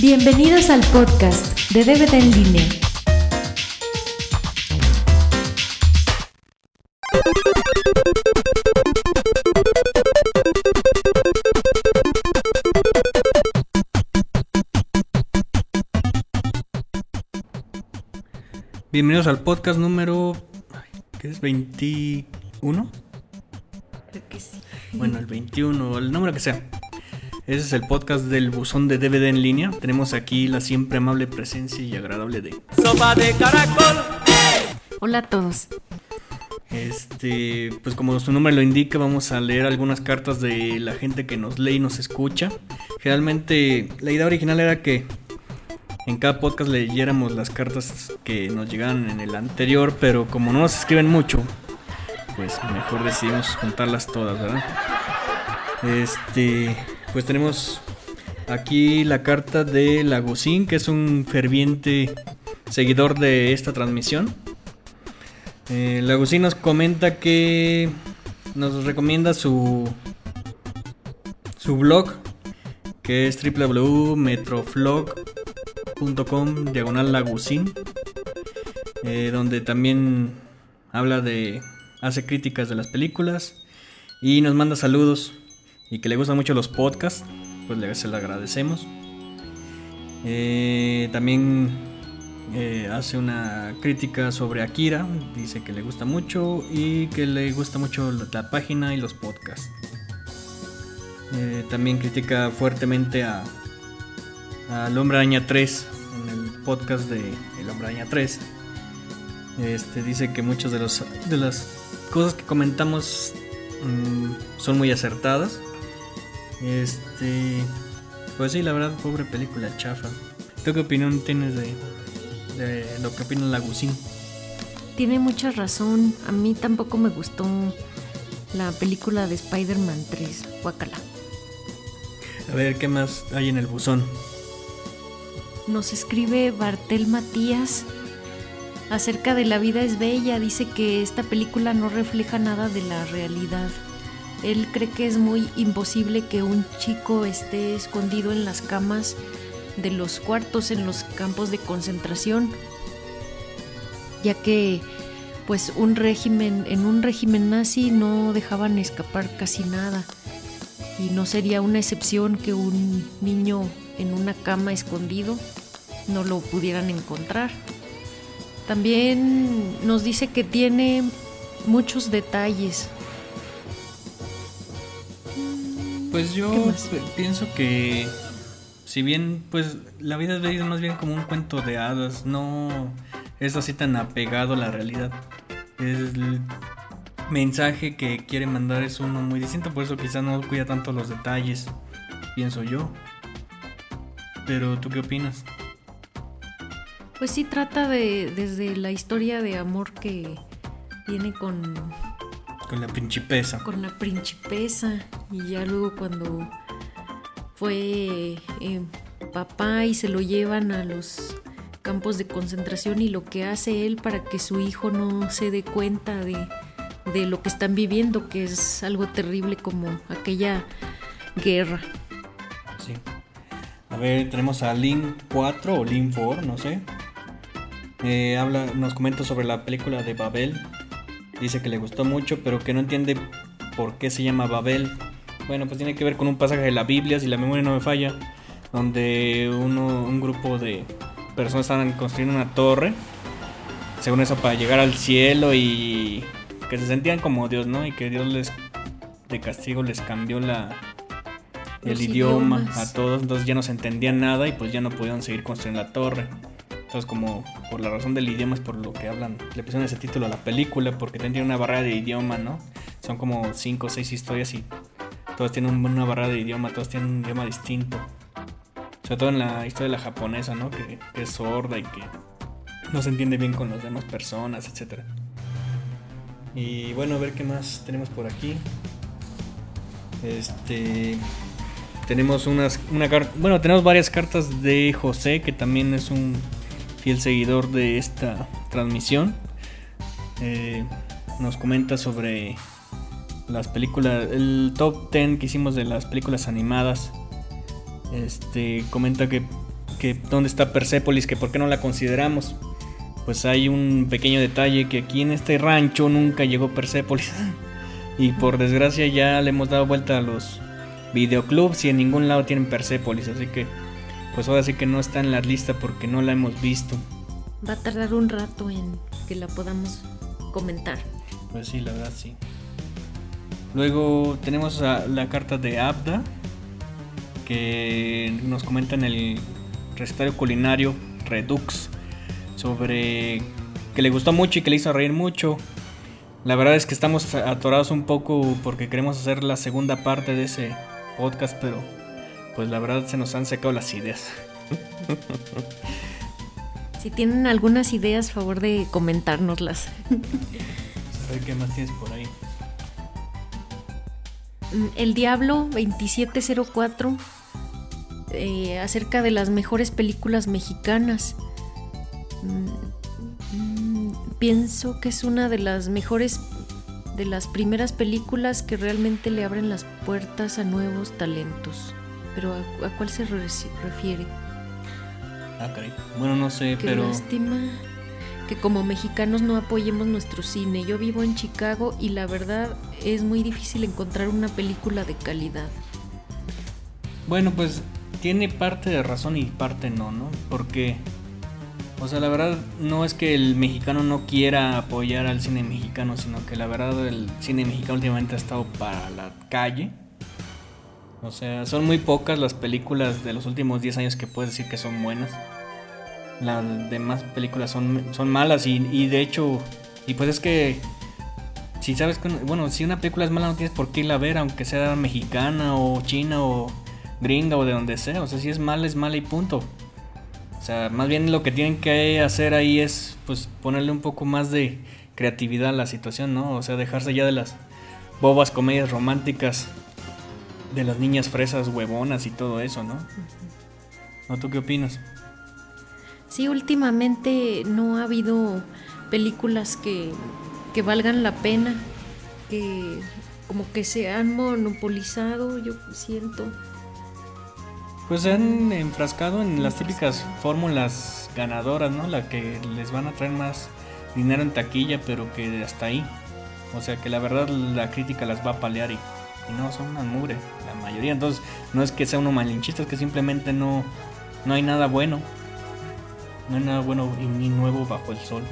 Bienvenidos al podcast de DVD en línea. Bienvenidos al podcast número. ¿Qué es? ¿21? Creo que sí. Bueno, el 21, el número que sea. Ese es el podcast del buzón de DVD en línea. Tenemos aquí la siempre amable presencia y agradable de. Sopa de caracol. Hola a todos. Este, pues como su nombre lo indica, vamos a leer algunas cartas de la gente que nos lee y nos escucha. Generalmente, la idea original era que en cada podcast leyéramos las cartas que nos llegaban en el anterior, pero como no nos escriben mucho, pues mejor decidimos juntarlas todas, ¿verdad? Este, pues tenemos aquí la carta de Lagosín, que es un ferviente seguidor de esta transmisión. Eh, nos comenta que nos recomienda su su blog que es www.metroflog.com diagonal Lagosín eh, donde también habla de hace críticas de las películas y nos manda saludos y que le gustan mucho los podcasts pues le se lo agradecemos Eh, también eh, hace una crítica sobre Akira, dice que le gusta mucho y que le gusta mucho la, página y los podcasts. Eh, también critica fuertemente a al Hombre Araña 3 en el podcast de El Hombre Araña 3. Este dice que muchas de los de las cosas que comentamos mm, son muy acertadas. Este pues sí, la verdad, pobre película chafa. ¿Tú qué opinión tienes de, de lo que opina Lagusín? Tiene mucha razón. A mí tampoco me gustó la película de Spider-Man 3. Guacala. A ver, ¿qué más hay en el buzón? Nos escribe Bartel Matías acerca de La vida es bella. Dice que esta película no refleja nada de la realidad. Él cree que es muy imposible que un chico esté escondido en las camas de los cuartos en los campos de concentración, ya que pues un régimen en un régimen nazi no dejaban escapar casi nada y no sería una excepción que un niño en una cama escondido no lo pudieran encontrar. También nos dice que tiene muchos detalles. Pues yo pienso que si bien pues la vida es bella es más bien como un cuento de hadas, no es así tan apegado a la realidad. El mensaje que quiere mandar es uno muy distinto, por eso quizás no cuida tanto los detalles, pienso yo. Pero tú qué opinas? Pues sí trata de desde la historia de amor que tiene con, Con la principesa. con la principesa y ya luego cuando fue eh, papá y se lo llevan a los campos de concentración y lo que hace él para que su hijo no se dé cuenta de, de lo que están viviendo, que es algo terrible como aquella guerra. Sí. A ver, tenemos a Link 4 o Link 4, no sé. Eh, habla, nos comenta sobre la película de Babel. Dice que le gustó mucho, pero que no entiende por qué se llama Babel. Bueno, pues tiene que ver con un pasaje de la Biblia, si la memoria no me falla, donde uno, un grupo de personas estaban construyendo una torre, según eso, para llegar al cielo y que se sentían como Dios, ¿no? Y que Dios les, de castigo, les cambió la, el Los idioma idiomas. a todos, entonces ya no se entendían nada y pues ya no podían seguir construyendo la torre. Entonces como por la razón del idioma es por lo que hablan, le pusieron ese título a la película porque tiene una barrera de idioma, ¿no? Son como cinco o seis historias y todos tienen un- una barrera de idioma, todos tienen un idioma distinto. Sobre todo en la historia de la japonesa, ¿no? Que, es sorda y que no se entiende bien con las demás personas, etcétera. Y bueno, a ver qué más tenemos por aquí. Este tenemos unas una bueno, tenemos varias cartas de José que también es un fiel seguidor de esta transmisión. Eh, nos comenta sobre las películas, el top 10 que hicimos de las películas animadas. Este comenta que que dónde está Persepolis, que por qué no la consideramos. Pues hay un pequeño detalle que aquí en este rancho nunca llegó Persepolis. y por desgracia ya le hemos dado vuelta a los videoclubs y en ningún lado tienen Persepolis, así que pues ahora sí que no está en la lista porque no la hemos visto. Va a tardar un rato en que la podamos comentar. Pues sí, la verdad sí. Luego tenemos la carta de Abda, que nos comenta en el recetario culinario Redux sobre que le gustó mucho y que le hizo reír mucho. La verdad es que estamos atorados un poco porque queremos hacer la segunda parte de ese podcast, pero pues la verdad se nos han secado las ideas. Si tienen algunas ideas, favor de comentárnoslas. A ver qué más tienes por ahí. El Diablo 2704 eh, acerca de las mejores películas mexicanas. Mm, mm, pienso que es una de las mejores, de las primeras películas que realmente le abren las puertas a nuevos talentos. Pero ¿a, cuál se refiere? Ah, bueno, no sé, Qué pero. lástima que como mexicanos no apoyemos nuestro cine. Yo vivo en Chicago y la verdad es muy difícil encontrar una película de calidad. Bueno, pues tiene parte de razón y parte no, ¿no? Porque, o sea, la verdad no es que el mexicano no quiera apoyar al cine mexicano, sino que la verdad el cine mexicano últimamente ha estado para la calle. O sea, son muy pocas las películas de los últimos 10 años que puedes decir que son buenas. Las demás películas son, son malas y, y de hecho, y pues es que si sabes que, bueno, si una película es mala no tienes por qué irla a ver, aunque sea mexicana o china o gringa o de donde sea. O sea, si es mala es mala y punto. O sea, más bien lo que tienen que hacer ahí es pues ponerle un poco más de creatividad a la situación, ¿no? O sea, dejarse ya de las bobas comedias románticas de las niñas fresas huevonas y todo eso, ¿no? ¿No tú qué opinas? Sí, últimamente no ha habido películas que, que valgan la pena, que como que se han monopolizado, yo siento. Pues se han enfrascado en las típicas fórmulas ganadoras, ¿no? La que les van a traer más dinero en taquilla, pero que hasta ahí. O sea que la verdad la crítica las va a palear y no son una mugre, la mayoría. Entonces, no es que sea uno malinchista, es que simplemente no, no hay nada bueno. No hay nada bueno ni nuevo bajo el sol.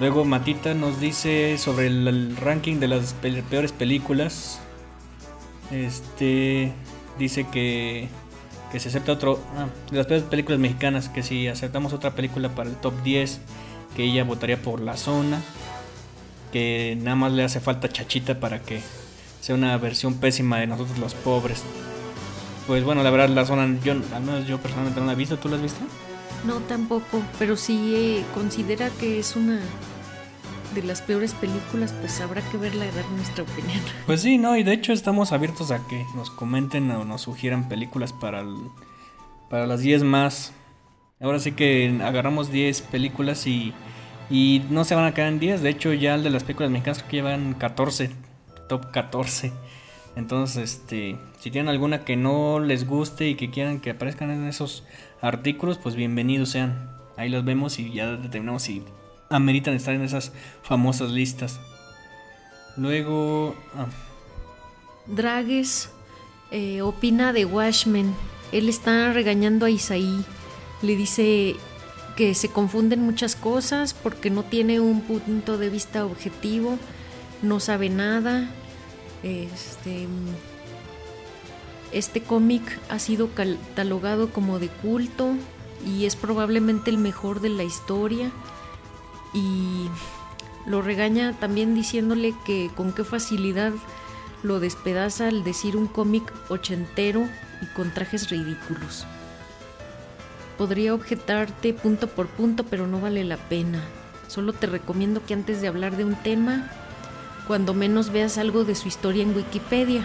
Luego Matita nos dice sobre el, ranking de las peores películas. Este dice que, que se acepta otro. Ah, de las peores películas mexicanas, que si aceptamos otra película para el top 10, que ella votaría por La Zona. Que nada más le hace falta Chachita para que sea una versión pésima de nosotros los pobres. Pues bueno, la verdad la zona, yo, al menos yo personalmente no la he visto, ¿tú la has visto? No, tampoco, pero si eh, considera que es una de las peores películas, pues habrá que verla y dar nuestra opinión. Pues sí, no, y de hecho estamos abiertos a que nos comenten o nos sugieran películas para, para las 10 más. Ahora sí que agarramos 10 películas y, y no se van a quedar en 10, de hecho ya el de las películas mexicanas creo que llevan 14 top 14. Entonces, este, si tienen alguna que no les guste y que quieran que aparezcan en esos artículos, pues bienvenidos sean. Ahí los vemos y ya determinamos si ameritan estar en esas famosas listas. Luego... Ah. Dragues eh, opina de Watchmen. Él está regañando a Isaí. Le dice que se confunden muchas cosas porque no tiene un punto de vista objetivo, no sabe nada este, este cómic ha sido catalogado como de culto y es probablemente el mejor de la historia. Y lo regaña también diciéndole que con qué facilidad lo despedaza al decir un cómic ochentero y con trajes ridículos. Podría objetarte punto por punto, pero no vale la pena. Solo te recomiendo que antes de hablar de un tema, cuando menos veas algo de su historia en Wikipedia.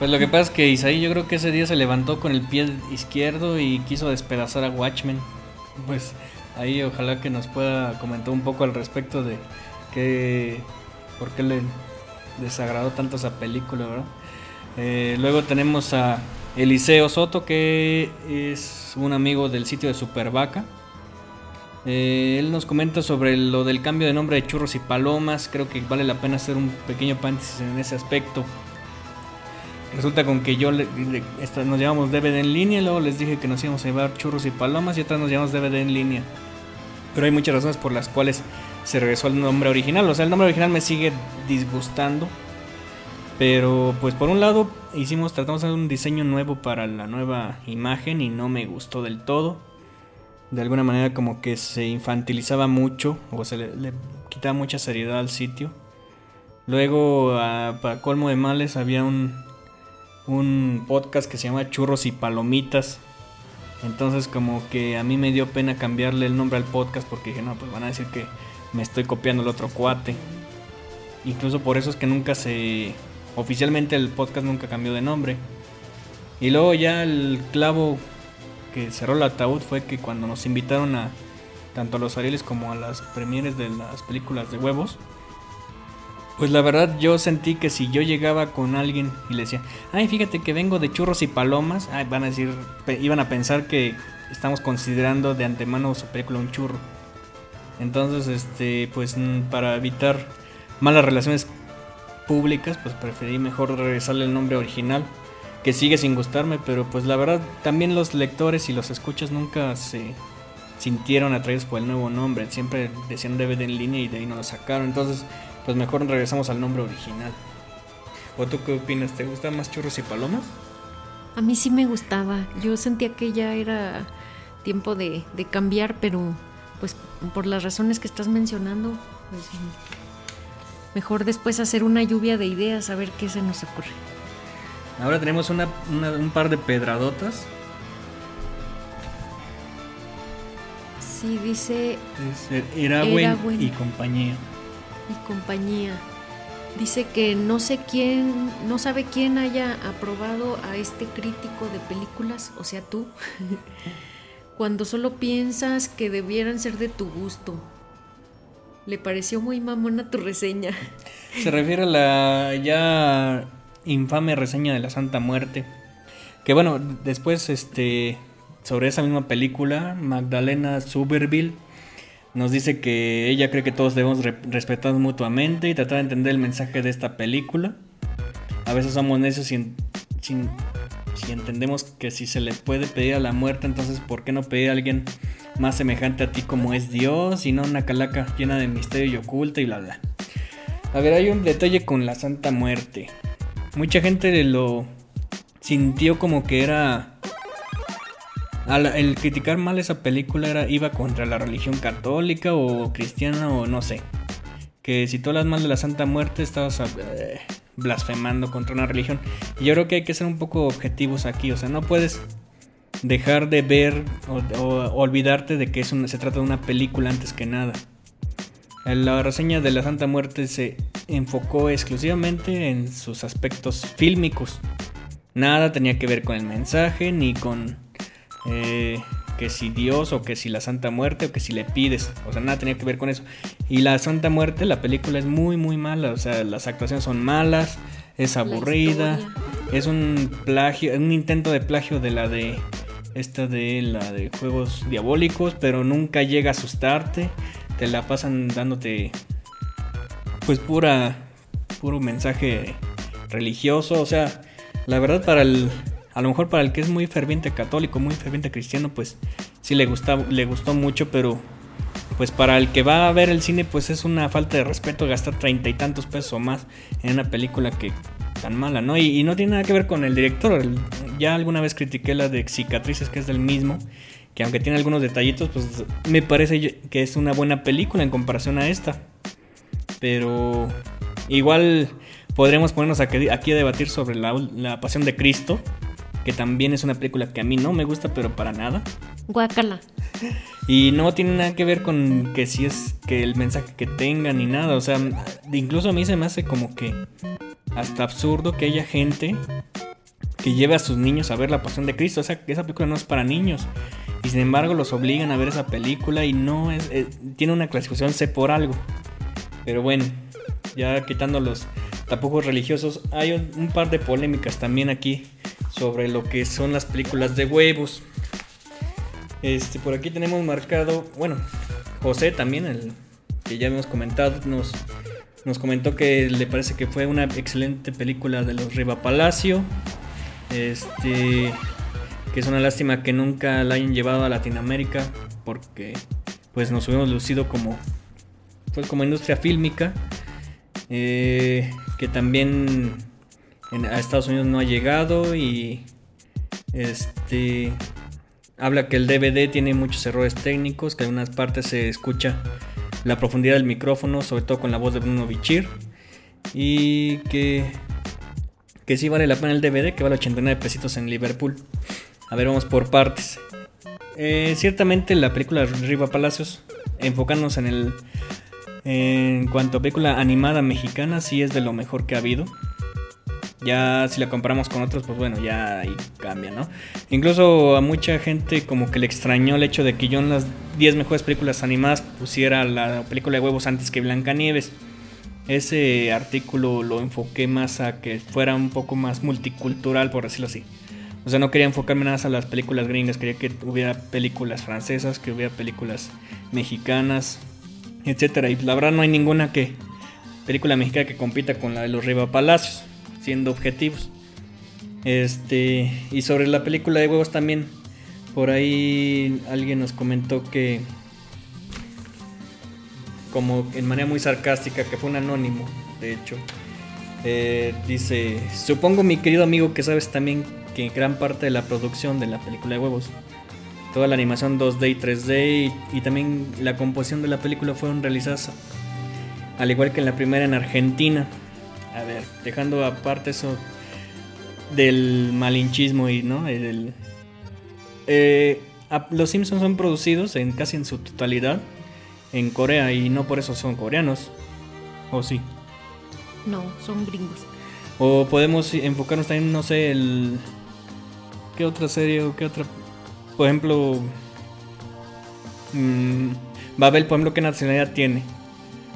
Pues lo que pasa es que Isaí yo creo que ese día se levantó con el pie izquierdo y quiso despedazar a Watchmen. Pues ahí ojalá que nos pueda comentar un poco al respecto de que por qué le desagradó tanto esa película, ¿verdad? Eh, luego tenemos a Eliseo Soto, que es un amigo del sitio de Supervaca. Eh, él nos comenta sobre lo del cambio de nombre de churros y palomas. Creo que vale la pena hacer un pequeño paréntesis en ese aspecto. Resulta con que yo le, nos llevamos DVD en línea, luego les dije que nos íbamos a llevar churros y palomas y atrás nos llevamos DVD en línea. Pero hay muchas razones por las cuales se regresó al nombre original. O sea, el nombre original me sigue disgustando. Pero pues por un lado hicimos, tratamos de hacer un diseño nuevo para la nueva imagen y no me gustó del todo. De alguna manera como que se infantilizaba mucho o se le, quitaba mucha seriedad al sitio. Luego, para colmo de males, había un, un podcast que se llama Churros y Palomitas. Entonces como que a mí me dio pena cambiarle el nombre al podcast porque dije, no, pues van a decir que me estoy copiando el otro cuate. Incluso por eso es que nunca se... Oficialmente el podcast nunca cambió de nombre. Y luego ya el clavo que cerró el ataúd fue que cuando nos invitaron a tanto a los Arieles como a las premieres de las películas de huevos, pues la verdad yo sentí que si yo llegaba con alguien y le decía, ay, fíjate que vengo de churros y palomas, ay, van a decir, iban a pensar que estamos considerando de antemano su película un churro. Entonces, este, pues para evitar malas relaciones públicas, pues preferí mejor regresarle el nombre original, que sigue sin gustarme, pero pues la verdad también los lectores y los escuchas nunca se sintieron atraídos por el nuevo nombre, siempre decían DVD en línea y de ahí no lo sacaron. Entonces, pues mejor regresamos al nombre original. ¿O tú qué opinas? ¿Te gustan más churros y palomas? A mí sí me gustaba. Yo sentía que ya era tiempo de, cambiar, pero pues por las razones que estás mencionando, pues, mejor después hacer una lluvia de ideas, a ver qué se nos ocurre. Ahora tenemos una, un par de pedradotas. Sí, dice... Era y compañía y compañía. Dice que no sé quién, no sabe quién haya aprobado a este crítico de películas, o sea tú, cuando solo piensas que debieran ser de tu gusto. Le pareció muy mamona tu reseña. Se refiere a la ya infame reseña de la Santa Muerte. Que bueno, después este sobre esa misma película, Magdalena Suberville nos dice que ella cree que todos debemos respetarnos mutuamente y tratar de entender el mensaje de esta película. A veces somos necios si, si entendemos que si se le puede pedir a la muerte, entonces ¿por qué no pedir a alguien más semejante a ti como es Dios y no una calaca llena de misterio y oculta y bla bla? A ver, hay un detalle con la Santa Muerte. Mucha gente lo sintió como que era el criticar mal esa película era, iba contra la religión católica o cristiana o no sé. Que si tú hablas mal de la Santa Muerte estabas eh, blasfemando contra una religión. Y yo creo que hay que ser un poco objetivos aquí. O sea, no puedes dejar de ver o, olvidarte de que es se trata de una película antes que nada. La reseña de la Santa Muerte se enfocó exclusivamente en sus aspectos fílmicos. Nada tenía que ver con el mensaje ni con eh, que si Dios o que si la Santa Muerte o que si le pides, o sea, nada tenía que ver con eso. Y la Santa Muerte, la película es muy, muy mala, o sea, las actuaciones son malas, es aburrida, es un plagio, un intento de plagio de la de esta de la de juegos diabólicos, pero nunca llega a asustarte, te la pasan dándote pues pura puro mensaje religioso, o sea, la verdad para el a lo mejor para el que es muy ferviente católico, muy ferviente cristiano, pues sí le, gusta, le gustó mucho, pero pues para el que va a ver el cine, pues es una falta de respeto gastar treinta y tantos pesos o más en una película que tan mala, ¿no? Y, no tiene nada que ver con el director. ya alguna vez critiqué la de Cicatrices, que es del mismo, que aunque tiene algunos detallitos, pues me parece que es una buena película en comparación a esta. Pero igual podremos ponernos aquí, a debatir sobre la pasión de Cristo que también es una película que a mí no me gusta, pero para nada. Guácala. Y no tiene nada que ver con que si es que el mensaje que tenga ni nada. O sea, incluso a mí se me hace como que hasta absurdo que haya gente que lleve a sus niños a ver La Pasión de Cristo. O sea, que esa película no es para niños. Y sin embargo los obligan a ver esa película y no es... Eh, tiene una clasificación C por algo. Pero bueno, ya quitando los tapujos religiosos. Hay un, par de polémicas también aquí sobre lo que son las películas de huevos. Este, por aquí tenemos marcado, bueno, José también, el que ya hemos comentado, nos, nos comentó que le parece que fue una excelente película de los Riva Palacio. Este, que es una lástima que nunca la hayan llevado a Latinoamérica porque pues nos hubiéramos lucido como pues como industria fílmica eh, que también a Estados Unidos no ha llegado y este habla que el DVD tiene muchos errores técnicos que en algunas partes se escucha la profundidad del micrófono sobre todo con la voz de Bruno Bichir y que que sí vale la pena el DVD que vale 89 pesitos en Liverpool a ver, vamos por partes. Eh, ciertamente la película Riva Palacios, enfocándonos en el... En cuanto a película animada mexicana, sí es de lo mejor que ha habido. Ya si la comparamos con otros, pues bueno, ya ahí cambia, ¿no? Incluso a mucha gente como que le extrañó el hecho de que yo en las 10 mejores películas animadas pusiera la película de huevos antes que Blancanieves. Ese artículo lo enfoqué más a que fuera un poco más multicultural, por decirlo así. O sea, no quería enfocarme nada a las películas gringas, quería que hubiera películas francesas, que hubiera películas mexicanas, etcétera. Y la verdad no hay ninguna que película mexicana que compita con la de los Riva Palacios, siendo objetivos. Este, y sobre la película de huevos también, por ahí alguien nos comentó que como en manera muy sarcástica, que fue un anónimo, de hecho. Eh, dice, supongo mi querido amigo que sabes también que gran parte de la producción de la película de huevos, toda la animación 2D y 3D y, también la composición de la película fueron realizadas al igual que en la primera en Argentina. A ver, dejando aparte eso del malinchismo y no, eh, los Simpsons son producidos en casi en su totalidad en Corea y no por eso son coreanos. ¿O sí? No, son gringos. O podemos enfocarnos también, no sé, el ¿Qué otra serie o qué otra? Por ejemplo, mmm, Babel, por ejemplo, ¿qué nacionalidad tiene?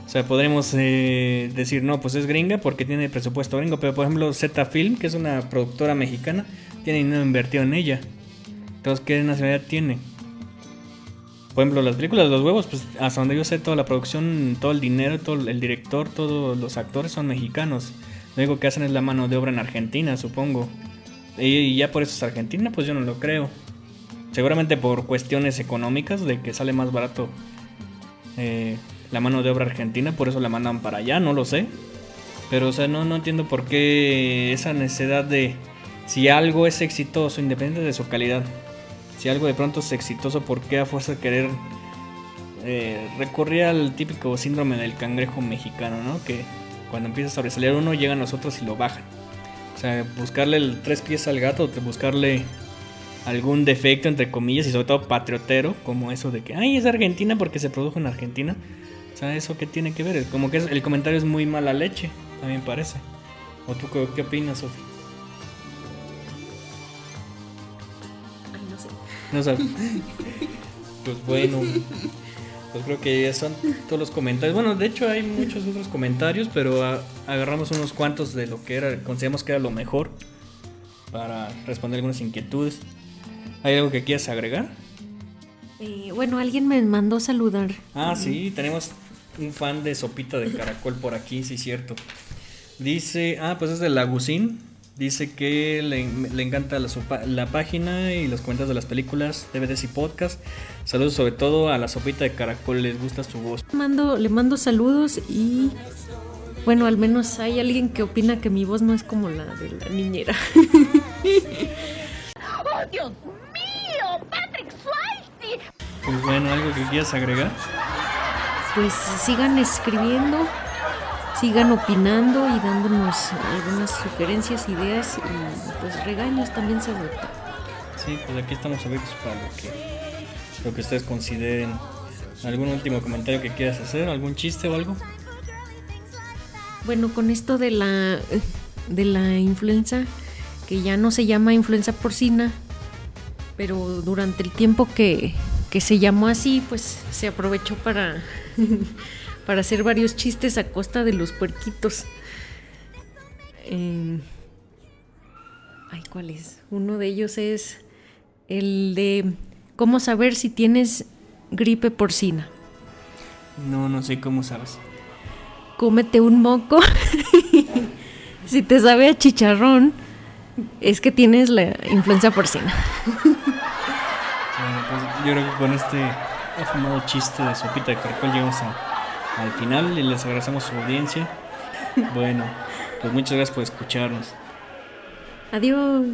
O sea, podremos eh, decir, no, pues es gringa porque tiene presupuesto gringo, pero por ejemplo Z Film, que es una productora mexicana, tiene dinero invertido en ella. Entonces, ¿qué nacionalidad tiene? Por ejemplo, las películas de los huevos, pues hasta donde yo sé, toda la producción, todo el dinero, todo el director, todos los actores son mexicanos. Lo único que hacen es la mano de obra en Argentina, supongo. Y ya por eso es Argentina, pues yo no lo creo. Seguramente por cuestiones económicas, de que sale más barato eh, la mano de obra argentina, por eso la mandan para allá, no lo sé. Pero, o sea, no, no entiendo por qué esa necesidad de si algo es exitoso, independiente de su calidad, si algo de pronto es exitoso, ¿por qué a fuerza de querer eh, recurrir al típico síndrome del cangrejo mexicano, ¿no? Que cuando empieza a sobresalir uno, llegan los otros y lo bajan buscarle el tres pies al gato, buscarle algún defecto, entre comillas, y sobre todo patriotero, como eso de que, ay, es Argentina porque se produjo en Argentina. O sea, ¿eso qué tiene que ver? Como que el comentario es muy mala leche, también parece. ¿O tú qué, opinas, Sofi? no sé. No sabes. pues bueno. Pues creo que son todos los comentarios. Bueno, de hecho hay muchos otros comentarios, pero agarramos unos cuantos de lo que era, consideramos que era lo mejor para responder algunas inquietudes. ¿Hay algo que quieras agregar? Eh, bueno, alguien me mandó saludar. Ah, sí, tenemos un fan de sopita de caracol por aquí, sí, cierto. Dice, ah, pues es de Lagusín. Dice que le, encanta la, página y los cuentas de las películas, DVDs y podcast. Saludos sobre todo a la sopita de caracol, les gusta su voz. Mando, le mando saludos y bueno, al menos hay alguien que opina que mi voz no es como la de la niñera. ¡Oh, Dios. Pues bueno, ¿algo que quieras agregar? Pues sigan escribiendo sigan opinando y dándonos algunas sugerencias, ideas y pues regaños también se adoptan. Sí, pues aquí estamos abiertos para lo que, lo que ustedes consideren. ¿Algún último comentario que quieras hacer? ¿Algún chiste o algo? Bueno, con esto de la, de la influenza, que ya no se llama influenza porcina, pero durante el tiempo que, que se llamó así, pues se aprovechó para para hacer varios chistes a costa de los puerquitos. Eh, ay, ¿cuál es? Uno de ellos es el de cómo saber si tienes gripe porcina. No, no sé cómo sabes. Cómete un moco. si te sabe a chicharrón, es que tienes la influenza porcina. Yo creo que con este afamado chiste de sopita de caracol llegamos a- al final y les agradecemos su audiencia. Bueno, pues muchas gracias por escucharnos. Adiós.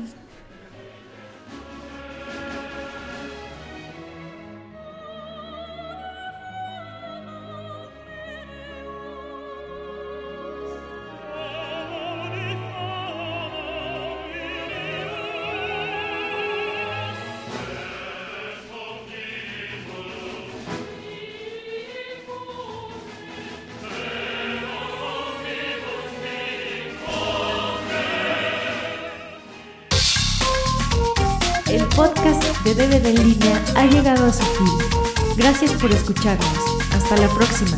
De DVD en línea ha llegado a su fin. Gracias por escucharnos. Hasta la próxima.